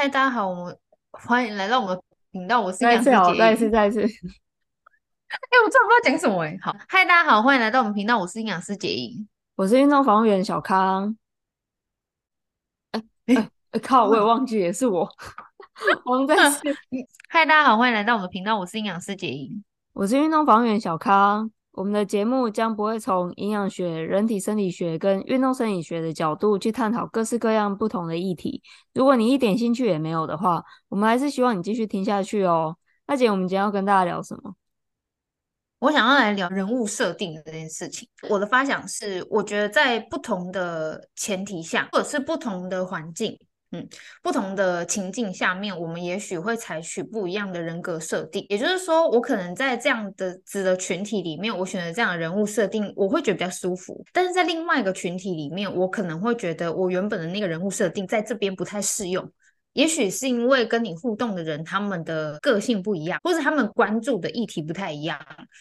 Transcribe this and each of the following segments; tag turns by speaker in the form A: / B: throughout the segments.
A: 嗨，大家好，我们欢迎来到我们频道。我是杨思杰，
B: 再一次，再一次。哎、
A: 欸，我真的不知道讲什么哎。好，嗨，大家好，欢迎来到我们频道。我是营养师杰英，
B: 我是运动防护员小康。哎哎哎，靠！我也忘记也是我。我们再次。
A: 嗨，大家好，欢迎来到我们频道。我是营养师杰英，
B: 我是运动防护员小康。我们的节目将不会从营养学、人体生理学跟运动生理学的角度去探讨各式各样不同的议题。如果你一点兴趣也没有的话，我们还是希望你继续听下去哦。那姐，我们今天要跟大家聊什么？
A: 我想要来聊人物设定的这件事情。我的发想是，我觉得在不同的前提下，或者是不同的环境。嗯，不同的情境下面，我们也许会采取不一样的人格设定。也就是说，我可能在这样的子的群体里面，我选择这样的人物设定，我会觉得比较舒服。但是在另外一个群体里面，我可能会觉得我原本的那个人物设定在这边不太适用。也许是因为跟你互动的人，他们的个性不一样，或者他们关注的议题不太一样，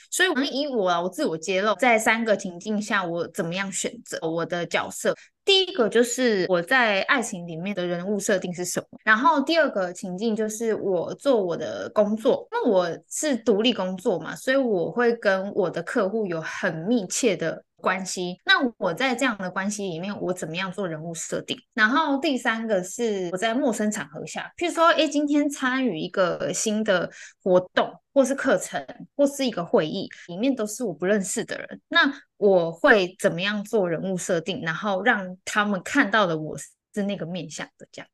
A: 所以能以我啊，我自我揭露，在三个情境下，我怎么样选择我的角色。第一个就是我在爱情里面的人物设定是什么，然后第二个情境就是我做我的工作，那我是独立工作嘛，所以我会跟我的客户有很密切的关系，那我在这样的关系里面，我怎么样做人物设定？然后第三个是我在陌生场合下，譬如说，诶，今天参与一个新的活动，或是课程，或是一个会议，里面都是我不认识的人，那我会怎么样做人物设定？然后让他们看到的我是那个面向的这样。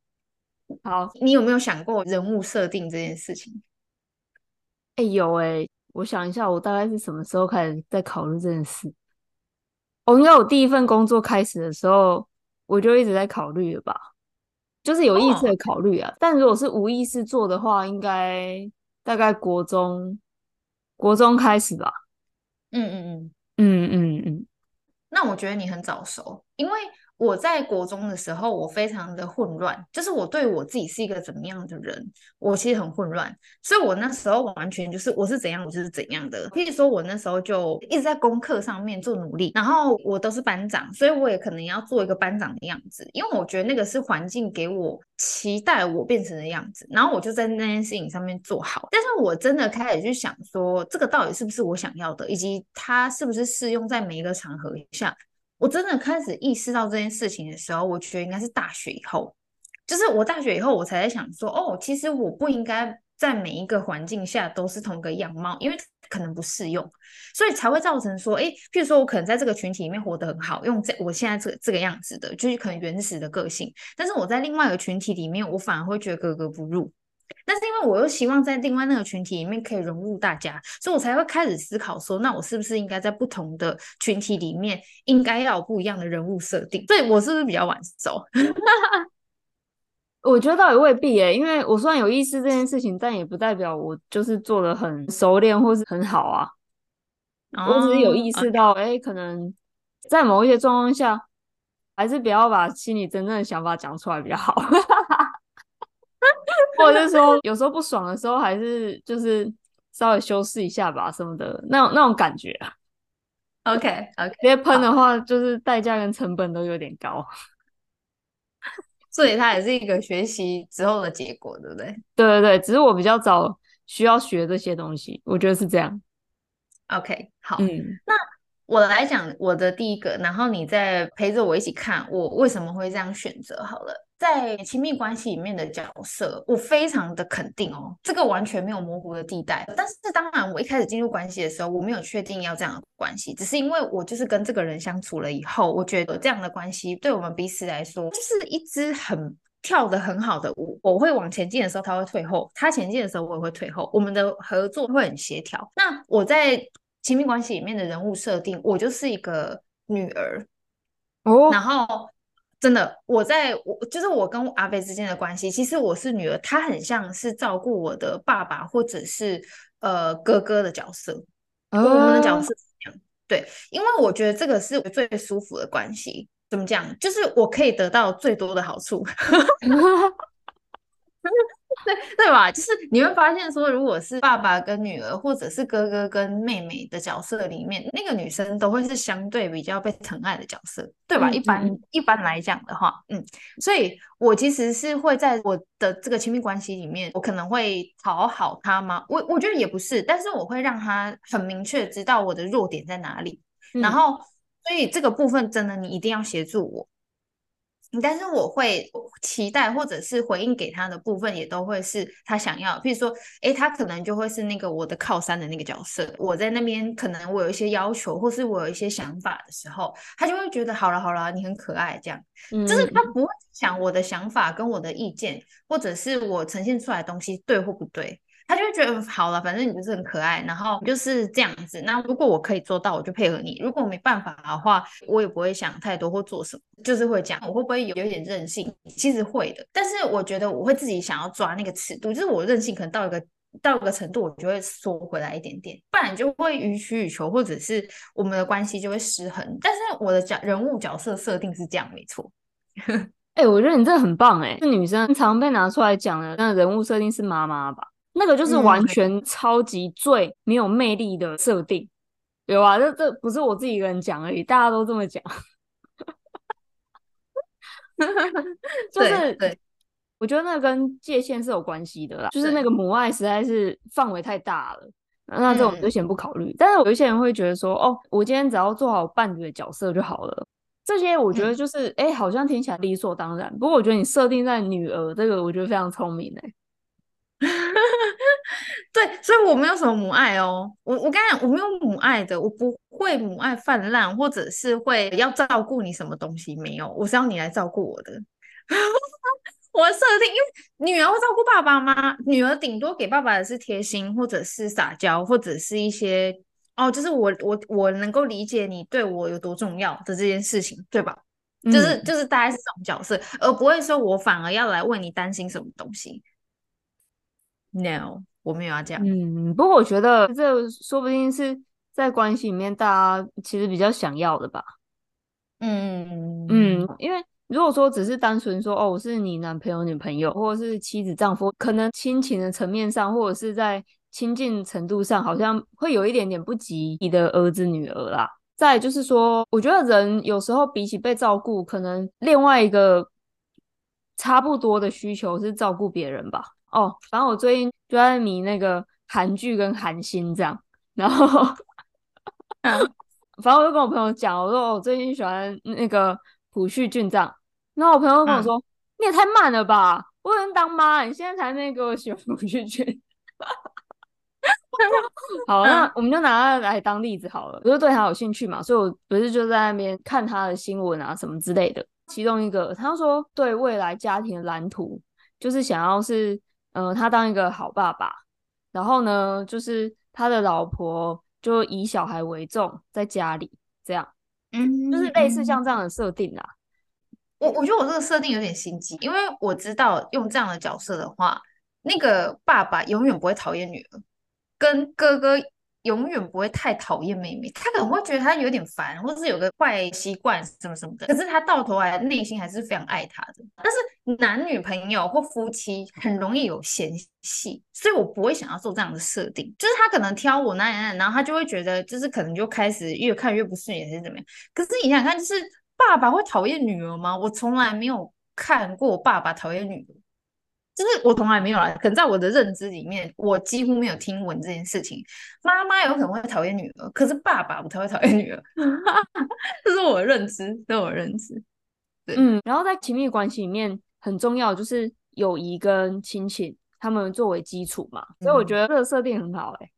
A: 好，你有没有想过人物设定这件事情？
B: 哎，有哎，我想一下，我大概是什么时候开始在考虑这件事？哦，应该我第一份工作开始的时候，我就一直在考虑了吧，就是有意识的考虑啊。Oh. 但如果是无意识做的话，应该大概国中，国中开始吧。
A: 嗯嗯嗯
B: 嗯嗯嗯。
A: 那我觉得你很早熟，因为。我在国中的时候，我非常的混乱，就是我对我自己是一个怎么样的人，我其实很混乱，所以我那时候完全就是我是怎样，我就是怎样的。可以说我那时候就一直在功课上面做努力，然后我都是班长，所以我也可能要做一个班长的样子，因为我觉得那个是环境给我期待我变成的样子，然后我就在那件事情上面做好。但是我真的开始去想说，这个到底是不是我想要的，以及它是不是适用在每一个场合下。我真的开始意识到这件事情的时候，我觉得应该是大学以后，就是我大学以后，我才在想说，哦，其实我不应该在每一个环境下都是同个样貌，因为可能不适用，所以才会造成说，诶，譬如说我可能在这个群体里面活得很好，用这我现在这这个样子的，就是可能原始的个性，但是我在另外一个群体里面，我反而会觉得格格不入。但是因为我又希望在另外那个群体里面可以融入大家，所以我才会开始思考说，那我是不是应该在不同的群体里面，应该要有不一样的人物设定？对，我是不是比较晚熟？
B: 我觉得倒也未必耶，因为我虽然有意识这件事情，但也不代表我就是做的很熟练或是很好啊。我只是有意识到，哎、oh, 可能在某一些状况下，还是不要把心里真正的想法讲出来比较好。或者是说，有时候不爽的时候，还是就是稍微修饰一下吧，什么的那种那种感觉啊。
A: OK OK，
B: 直接喷的话，就是代价跟成本都有点高，
A: 所以它也是一个学习之后的结果，对不对？
B: 对对对，只是我比较早需要学这些东西，我觉得是这样。
A: OK，好，嗯，那我来讲我的第一个，然后你再陪着我一起看我为什么会这样选择好了。在亲密关系里面的角色，我非常的肯定哦，这个完全没有模糊的地带。但是当然，我一开始进入关系的时候，我没有确定要这样的关系，只是因为我就是跟这个人相处了以后，我觉得这样的关系对我们彼此来说，就是一只很跳得很好的舞。我会往前进的时候，他会退后；他前进的时候，我也会退后。我们的合作会很协调。那我在亲密关系里面的人物设定，我就是一个女儿哦，然后。真的，我在我就是我跟阿飞之间的关系，其实我是女儿，她很像是照顾我的爸爸或者是呃哥哥的角色，我们的角色是这样，对，因为我觉得这个是我最舒服的关系。怎么讲？就是我可以得到最多的好处。对对吧？就是你会发现说，如果是爸爸跟女儿，或者是哥哥跟妹妹的角色里面，那个女生都会是相对比较被疼爱的角色，对吧？嗯、一般、嗯、一般来讲的话，嗯，所以我其实是会在我的这个亲密关系里面，我可能会讨好他吗？我我觉得也不是，但是我会让他很明确知道我的弱点在哪里，嗯、然后所以这个部分真的你一定要协助我。但是我会期待，或者是回应给他的部分，也都会是他想要。譬如说，诶，他可能就会是那个我的靠山的那个角色。我在那边，可能我有一些要求，或是我有一些想法的时候，他就会觉得好了好了，你很可爱，这样。嗯，就是他不会想我的想法跟我的意见，或者是我呈现出来的东西对或不对。他就会觉得好了，反正你就是很可爱，然后就是这样子。那如果我可以做到，我就配合你；如果没办法的话，我也不会想太多或做什么，就是会讲我会不会有有点任性？其实会的，但是我觉得我会自己想要抓那个尺度，就是我任性可能到一个到一个程度，我就会缩回来一点点，不然就会予取予求，或者是我们的关系就会失衡。但是我的角人物角色设定是这样，没错。
B: 哎、欸，我觉得你这很棒哎、欸，这女生常被拿出来讲的那人物设定是妈妈吧？那个就是完全超级最没有魅力的设定，有啊，这这不是我自己一个人讲而已，大家都这么讲。就是对，我觉得那个跟界限是有关系的啦，就是那个母爱实在是范围太大了，那这种就先不考虑。但是有一些人会觉得说，哦，我今天只要做好伴侣的角色就好了，这些我觉得就是，哎，好像听起来理所当然。不过我觉得你设定在女儿这个，我觉得非常聪明哎。
A: 对，所以我没有什么母爱哦。我我跟你讲，我没有母爱的，我不会母爱泛滥，或者是会要照顾你什么东西没有，我是要你来照顾我的。我设定，因为女儿会照顾爸爸吗？女儿顶多给爸爸的是贴心，或者是撒娇，或者是一些哦，就是我我我能够理解你对我有多重要的这件事情，对吧？嗯、就是就是大概是这种角色，而不会说我反而要来为你担心什么东西。No，我没有要这样。嗯，
B: 不过我觉得这说不定是在关系里面大家其实比较想要的吧。嗯嗯，因为如果说只是单纯说哦，我是你男朋友、女朋友，或者是妻子、丈夫，可能亲情的层面上，或者是在亲近程度上，好像会有一点点不及你的儿子、女儿啦。再就是说，我觉得人有时候比起被照顾，可能另外一个差不多的需求是照顾别人吧。哦，反正我最近就在迷那个韩剧跟韩星这样，然后 反正我就跟我朋友讲，我说我最近喜欢那个朴叙俊这样，然后我朋友跟我说，嗯、你也太慢了吧，我能当妈，你现在才那个喜欢朴叙俊。好，那我们就拿他来当例子好了，我就对他有兴趣嘛，所以我不是就在那边看他的新闻啊什么之类的，其中一个他说对未来家庭的蓝图就是想要是。嗯、呃，他当一个好爸爸，然后呢，就是他的老婆就以小孩为重，在家里这样，嗯，就是类似像这样的设定啦。
A: 我我觉得我这个设定有点心机，因为我知道用这样的角色的话，那个爸爸永远不会讨厌女儿，跟哥哥。永远不会太讨厌妹妹，他可能会觉得她有点烦，或者是有个坏习惯什么什么的。可是他到头来内心还是非常爱她的。但是男女朋友或夫妻很容易有嫌隙，所以我不会想要做这样的设定。就是他可能挑我哪里哪，然后他就会觉得，就是可能就开始越看越不顺眼，是怎么样。可是你想想看，就是爸爸会讨厌女儿吗？我从来没有看过爸爸讨厌女儿。就是我从来没有来，可能在我的认知里面，我几乎没有听闻这件事情。妈妈有可能会讨厌女儿，可是爸爸不太会讨厌女儿，这是我的认知，这是我的认知。对，
B: 嗯，然后在亲密关系里面，很重要就是友谊跟亲情，他们作为基础嘛，所以我觉得这个设定很好，欸，哎，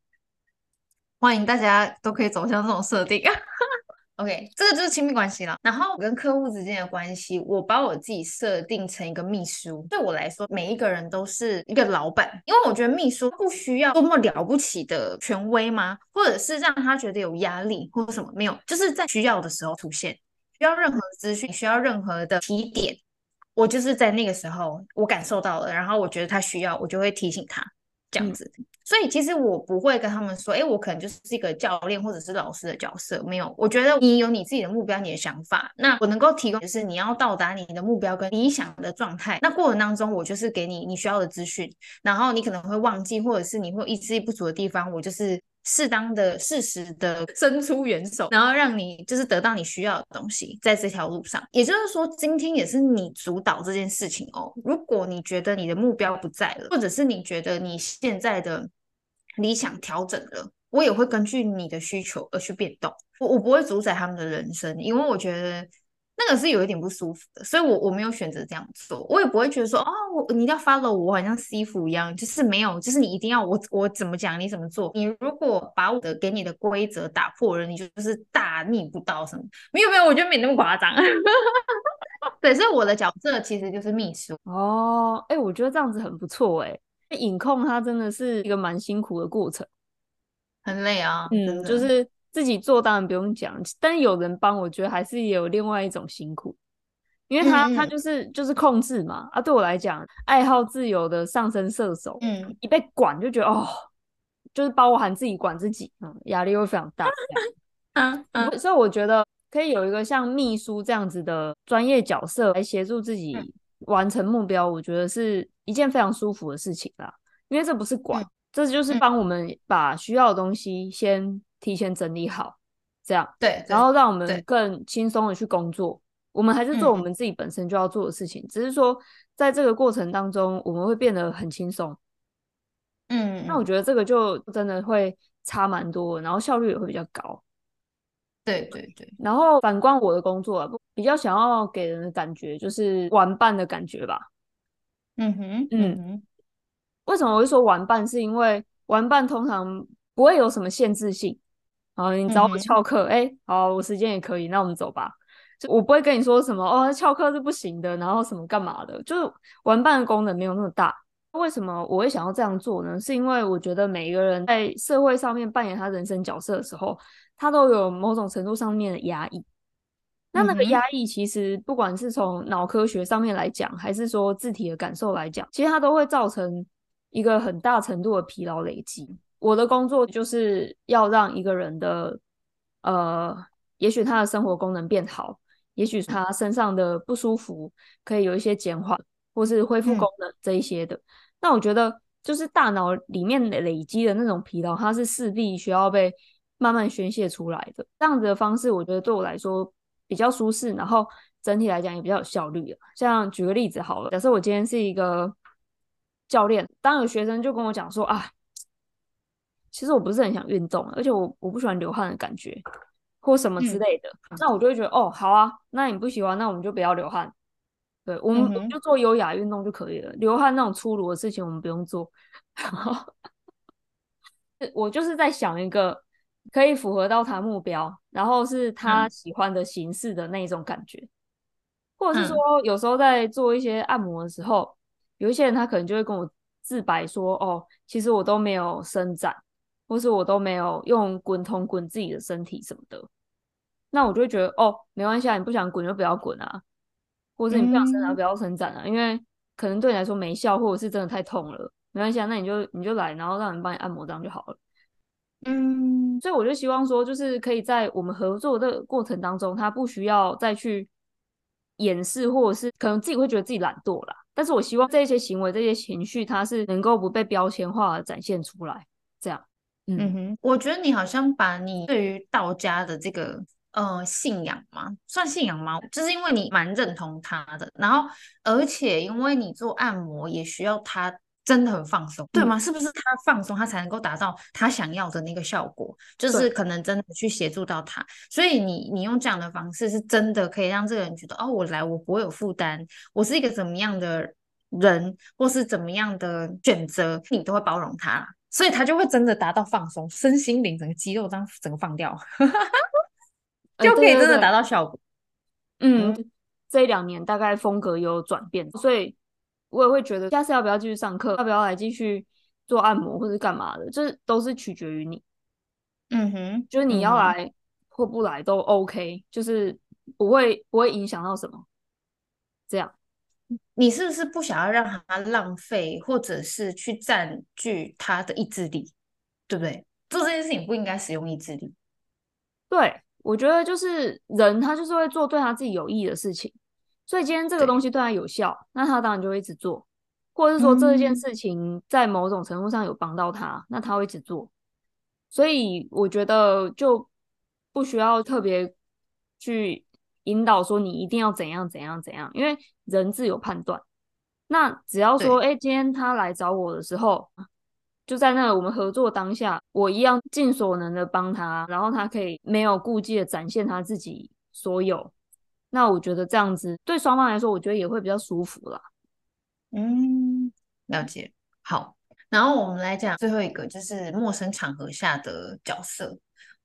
A: 欢迎大家都可以走向这种设定。OK，这个就是亲密关系了。然后我跟客户之间的关系，我把我自己设定成一个秘书。对我来说，每一个人都是一个老板，因为我觉得秘书不需要多么了不起的权威吗？或者是让他觉得有压力，或者什么没有？就是在需要的时候出现，需要任何资讯，需要任何的提点，我就是在那个时候我感受到了，然后我觉得他需要，我就会提醒他。这样子。嗯、所以其实我不会跟他们说，哎，我可能就是一个教练或者是老师的角色，没有。我觉得你有你自己的目标，你的想法，那我能够提供就是你要到达你的目标跟理想的状态。那过程当中，我就是给你你需要的资讯，然后你可能会忘记，或者是你会意志力不足的地方，我就是。适当的、适时的伸出援手，然后让你就是得到你需要的东西，在这条路上。也就是说，今天也是你主导这件事情哦。如果你觉得你的目标不在了，或者是你觉得你现在的理想调整了，我也会根据你的需求而去变动。我我不会主宰他们的人生，因为我觉得。那个是有一点不舒服的，所以我我没有选择这样做，我也不会觉得说，哦，我你一定要 follow 我，好像师傅一样，就是没有，就是你一定要我我怎么讲你怎么做。你如果把我的给你的规则打破了，你就是大逆不道什么？没有没有，我觉得没那么夸张。对，所以我的角色其实就是秘书。
B: 哦，哎，我觉得这样子很不错哎。影控它真的是一个蛮辛苦的过程，
A: 很累啊，
B: 嗯，就是。自己做当然不用讲，但是有人帮，我觉得还是有另外一种辛苦，因为他、嗯、他就是就是控制嘛啊，对我来讲，爱好自由的上升射手，嗯，一被管就觉得哦，就是包含自己管自己，嗯，压力会非常大，嗯嗯，所以我觉得可以有一个像秘书这样子的专业角色来协助自己完成目标，我觉得是一件非常舒服的事情啦，因为这不是管，嗯、这就是帮我们把需要的东西先。提前整理好，这样
A: 对，
B: 然后让我们更轻松的去工作。我们还是做我们自己本身就要做的事情，嗯、只是说在这个过程当中，我们会变得很轻松。嗯，那我觉得这个就真的会差蛮多，然后效率也会比较高。
A: 对对对。
B: 然后反观我的工作啊，比较想要给人的感觉就是玩伴的感觉吧。
A: 嗯哼，嗯哼。
B: 为什么我会说玩伴？是因为玩伴通常不会有什么限制性。好，你找我翘课，哎、嗯欸，好，我时间也可以，那我们走吧。就我不会跟你说什么哦，翘课是不行的，然后什么干嘛的，就是玩伴的功能没有那么大。为什么我会想要这样做呢？是因为我觉得每一个人在社会上面扮演他人生角色的时候，他都有某种程度上面的压抑。那那个压抑，其实不管是从脑科学上面来讲，还是说自体的感受来讲，其实它都会造成一个很大程度的疲劳累积。我的工作就是要让一个人的，呃，也许他的生活功能变好，也许他身上的不舒服可以有一些减缓，或是恢复功能这一些的。嗯、那我觉得，就是大脑里面累积的那种疲劳，它是势必需要被慢慢宣泄出来的。这样子的方式，我觉得对我来说比较舒适，然后整体来讲也比较有效率。像举个例子好了，假设我今天是一个教练，当有学生就跟我讲说啊。其实我不是很想运动，而且我我不喜欢流汗的感觉，或什么之类的。嗯、那我就会觉得，哦，好啊，那你不喜欢，那我们就不要流汗。对，我们、嗯、我们就做优雅运动就可以了。流汗那种粗鲁的事情，我们不用做。我就是在想一个可以符合到他目标，然后是他喜欢的形式的那种感觉，嗯、或者是说，有时候在做一些按摩的时候，有一些人他可能就会跟我自白说，哦，其实我都没有伸展。或是我都没有用滚筒滚自己的身体什么的，那我就会觉得哦，没关系啊，你不想滚就不要滚啊，或者你不想伸展不要伸展啊，嗯、因为可能对你来说没效，或者是真的太痛了，没关系啊，那你就你就来，然后让人帮你按摩这样就好了。嗯，所以我就希望说，就是可以在我们合作的过程当中，他不需要再去掩饰，或者是可能自己会觉得自己懒惰啦，但是我希望这些行为、这些情绪，它是能够不被标签化的展现出来，这样。
A: 嗯哼，我觉得你好像把你对于道家的这个呃信仰嘛，算信仰吗？就是因为你蛮认同他的，然后而且因为你做按摩也需要他真的很放松，对吗？是不是他放松，他才能够达到他想要的那个效果？就是可能真的去协助到他，所以你你用这样的方式是真的可以让这个人觉得哦，我来我不会有负担，我是一个怎么样的人，或是怎么样的选择，你都会包容他。所以他就会真的达到放松，身心灵整个肌肉这样整个放掉，就可以真的达到效果。
B: 欸、嗯，嗯，这一两年大概风格有转变，所以我也会觉得下次要不要继续上课，要不要来继续做按摩或者干嘛的，这都是取决于你。嗯哼，就是你要来或不来都 OK，就是不会不会影响到什么。这样，
A: 你是不是不想要让他浪费，或者是去占据他的意志力，对不对？做这件事情不应该使用意志力。
B: 对，我觉得就是人，他就是会做对他自己有益的事情。所以今天这个东西对他有效，那他当然就会一直做，或者是说这件事情在某种程度上有帮到他，那他会一直做。所以我觉得就不需要特别去引导说你一定要怎样怎样怎样，因为人自有判断。那只要说，哎，今天他来找我的时候，就在那我们合作当下，我一样尽所能的帮他，然后他可以没有顾忌的展现他自己所有。那我觉得这样子对双方来说，我觉得也会比较舒服啦。
A: 嗯，了解。好。然后我们来讲最后一个，就是陌生场合下的角色。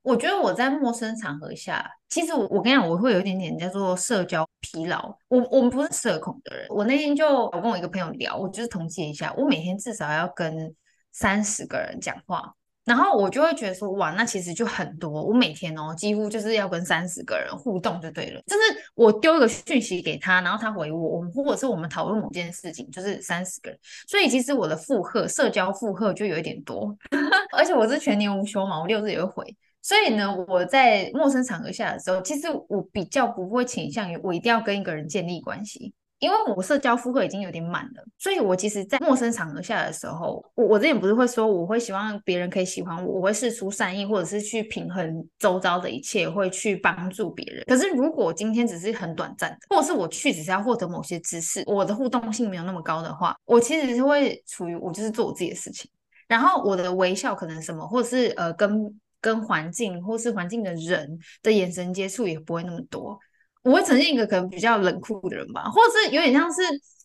A: 我觉得我在陌生场合下，其实我我跟你讲，我会有一点点叫做社交疲劳。我我们不是社恐的人。我那天就我跟我一个朋友聊，我就是统计一下，我每天至少要跟三十个人讲话。然后我就会觉得说，哇，那其实就很多。我每天哦，几乎就是要跟三十个人互动就对了。就是我丢一个讯息给他，然后他回我，我们或者是我们讨论某件事情，就是三十个人。所以其实我的负荷，社交负荷就有一点多。而且我是全年无休嘛，我六日也会回。所以呢，我在陌生场合下的时候，其实我比较不会倾向于我一定要跟一个人建立关系。因为我社交负荷已经有点满了，所以我其实，在陌生场合下的时候，我我之前不是会说，我会希望别人可以喜欢我，我会释出善意，或者是去平衡周遭的一切，会去帮助别人。可是如果今天只是很短暂的，或者是我去只是要获得某些知识，我的互动性没有那么高的话，我其实是会处于我就是做我自己的事情，然后我的微笑可能什么，或者是呃跟跟环境或是环境的人的眼神接触也不会那么多。我会呈现一个可能比较冷酷的人吧，或者是有点像是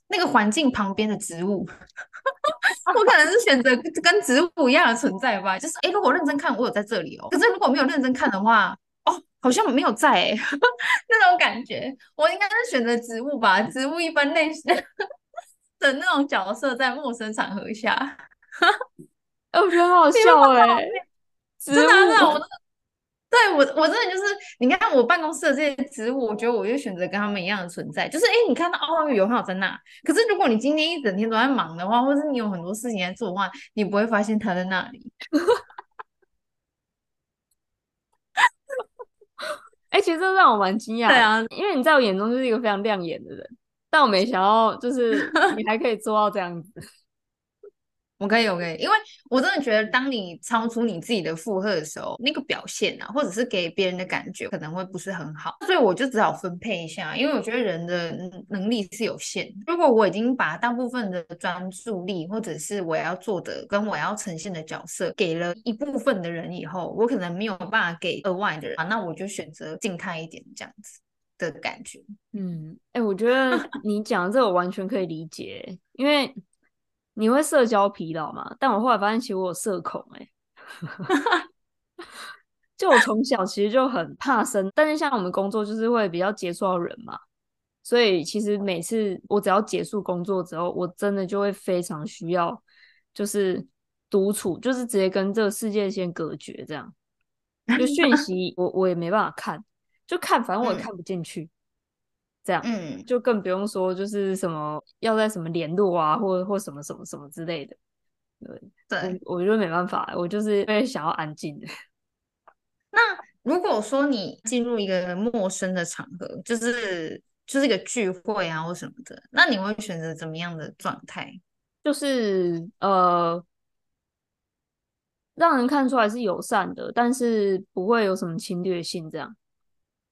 A: 那个环境旁边的植物，我可能是选择跟植物一样的存在吧。就是，诶，如果认真看，我有在这里哦。可是如果没有认真看的话，哦，好像没有在诶，那种感觉。我应该是选择植物吧，植物一般类型的 那种角色，在陌生场合下，
B: 哎，我觉得很好笑哎，
A: 真的真的我。对我，我真的就是，你看我办公室的这些植物，我觉得我就选择跟他们一样的存在。就是，哎，你看到奥运有它在那，可是如果你今天一整天都在忙的话，或是你有很多事情在做的话，你不会发现他在那里。
B: 哎，其实这让我蛮惊讶。
A: 对啊，
B: 因为你在我眼中就是一个非常亮眼的人，但我没想到，就是你还可以做到这样子。
A: 我可以，我可以，因为我真的觉得，当你超出你自己的负荷的时候，那个表现啊，或者是给别人的感觉，可能会不是很好。所以我就只好分配一下，因为我觉得人的能力是有限。如果我已经把大部分的专注力，或者是我要做的跟我要呈现的角色，给了一部分的人以后，我可能没有办法给额外的人，那我就选择静态一点这样子的感觉。
B: 嗯，哎、我觉得你讲这我完全可以理解，因为。你会社交疲劳吗？但我后来发现，其实我有社恐哎、欸。就我从小其实就很怕生，但是像我们工作就是会比较接触到人嘛，所以其实每次我只要结束工作之后，我真的就会非常需要，就是独处，就是直接跟这个世界先隔绝，这样就讯息我我也没办法看，就看反正我也看不进去。嗯这样，嗯，就更不用说，就是什么要在什么联络啊，或或什么什么什么之类的，对对，我，我觉得没办法，我就是会想要安静的。
A: 那如果说你进入一个陌生的场合，就是就是一个聚会啊或什么的，那你会选择怎么样的状态？
B: 就是呃，让人看出来是友善的，但是不会有什么侵略性，这样。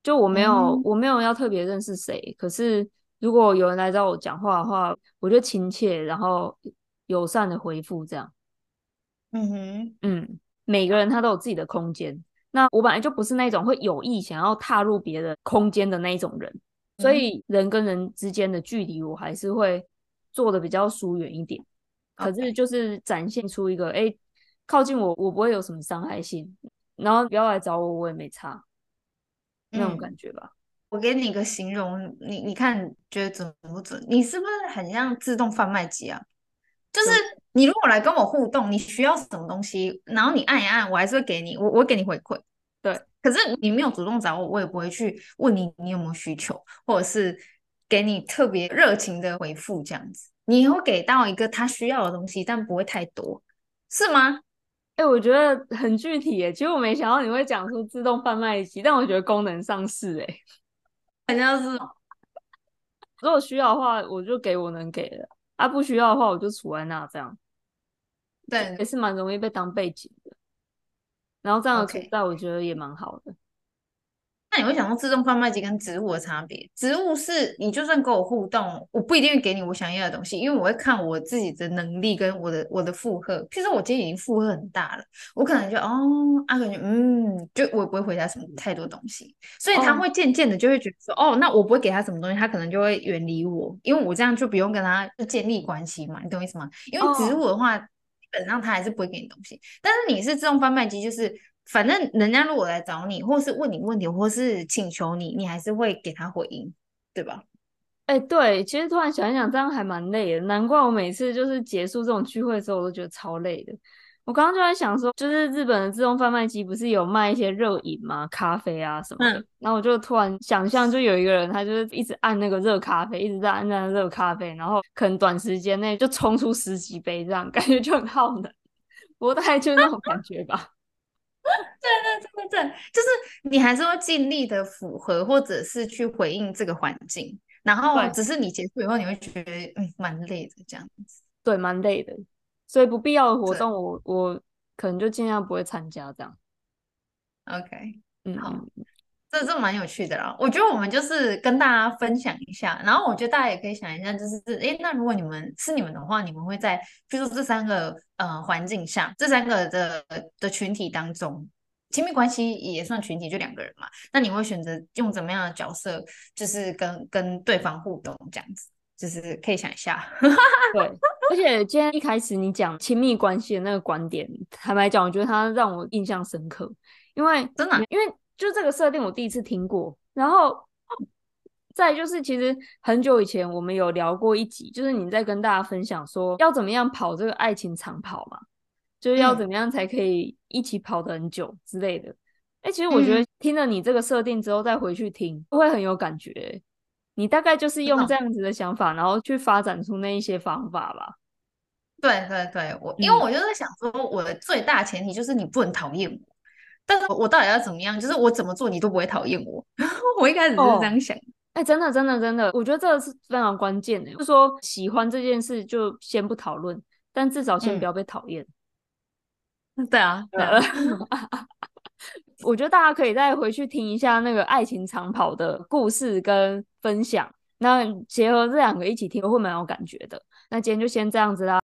B: 就我没有，嗯、我没有要特别认识谁。可是如果有人来找我讲话的话，我就亲切，然后友善的回复这样。
A: 嗯哼，
B: 嗯，每个人他都有自己的空间。那我本来就不是那种会有意想要踏入别人空间的那一种人，嗯、所以人跟人之间的距离，我还是会做的比较疏远一点。可是就是展现出一个，哎、欸，靠近我，我不会有什么伤害性。然后不要来找我，我也没差。那种感觉吧，
A: 我给你一个形容，你你看觉得准不准？你是不是很像自动贩卖机啊？就是你如果来跟我互动，你需要什么东西，然后你按一按，我还是会给你，我我给你回馈。对，可是你没有主动找我，我也不会去问你你有没有需求，或者是给你特别热情的回复，这样子，你会给到一个他需要的东西，但不会太多，是吗？
B: 哎、欸，我觉得很具体耶。其实我没想到你会讲出自动贩卖机，但我觉得功能上市哎，
A: 好像是。
B: 如果需要的话，我就给我能给的；啊，不需要的话，我就储在那这样。
A: 对，
B: 也是蛮容易被当背景的。然后这样的存在，我觉得也蛮好的。Okay.
A: 那你会想到自动贩卖机跟植物的差别？植物是你就算跟我互动，我不一定会给你我想要的东西，因为我会看我自己的能力跟我的我的负荷。譬如说我今天已经负荷很大了，我可能就哦，啊，感觉嗯，就我也不会回答什么太多东西，所以他会渐渐的就会觉得说，哦，哦，那我不会给他什么东西，他可能就会远离我，因为我这样就不用跟他建立关系嘛，你懂我意思吗？因为植物的话，基本上他还是不会给你东西，但是你是自动贩卖机，就是。反正人家如果来找你，或是问你问题，或是请求你，你还是会给他回应，对吧？
B: 哎、欸，对，其实突然想一想，这样还蛮累的。难怪我每次就是结束这种聚会的时候，我都觉得超累的。我刚刚就在想说，就是日本的自动贩卖机不是有卖一些热饮吗？咖啡啊什么的。嗯、然后我就突然想象，就有一个人，他就是一直按那个热咖啡，一直在按那个热咖啡，然后可能短时间内就冲出十几杯，这样感觉就很耗能。不过大概就是那种感觉吧。
A: 对对对对，就是你还是会尽力的符合，或者是去回应这个环境，然后只是你结束以后，你会觉得嗯蛮累的这样子，
B: 对，蛮累的，所以不必要的活动我，我我可能就尽量不会参加这样。
A: OK，嗯，好。这这蛮有趣的啦，我觉得我们就是跟大家分享一下，然后我觉得大家也可以想一下，就是诶，那如果你们是你们的话，你们会在比如说这三个呃环境下，这三个的的群体当中，亲密关系也算群体，就两个人嘛，那你会选择用怎么样的角色，就是跟跟对方互动这样子，就是可以想一下。
B: 对，而且今天一开始你讲亲密关系的那个观点，坦白讲，我觉得它让我印象深刻，因为
A: 真的，
B: 因为。就这个设定，我第一次听过。然后再就是，其实很久以前我们有聊过一集，就是你在跟大家分享说要怎么样跑这个爱情长跑嘛，就是要怎么样才可以一起跑得很久之类的。哎、嗯，其实我觉得听了你这个设定之后，再回去听会很有感觉。你大概就是用这样子的想法，然后去发展出那一些方法吧。
A: 对对对，我因为我就在想说，我的最大前提就是你不能讨厌我。但是我到底要怎么样？就是我怎么做你都不会讨厌我。我一开始就是这样想。
B: 哎、哦欸，真的，真的，真的，我觉得这个是非常关键的。就是说喜欢这件事就先不讨论，但至少先不要被讨厌。
A: 嗯、对啊，对啊。
B: 我觉得大家可以再回去听一下那个爱情长跑的故事跟分享，那结合这两个一起听，会蛮有感觉的。那今天就先这样子啦。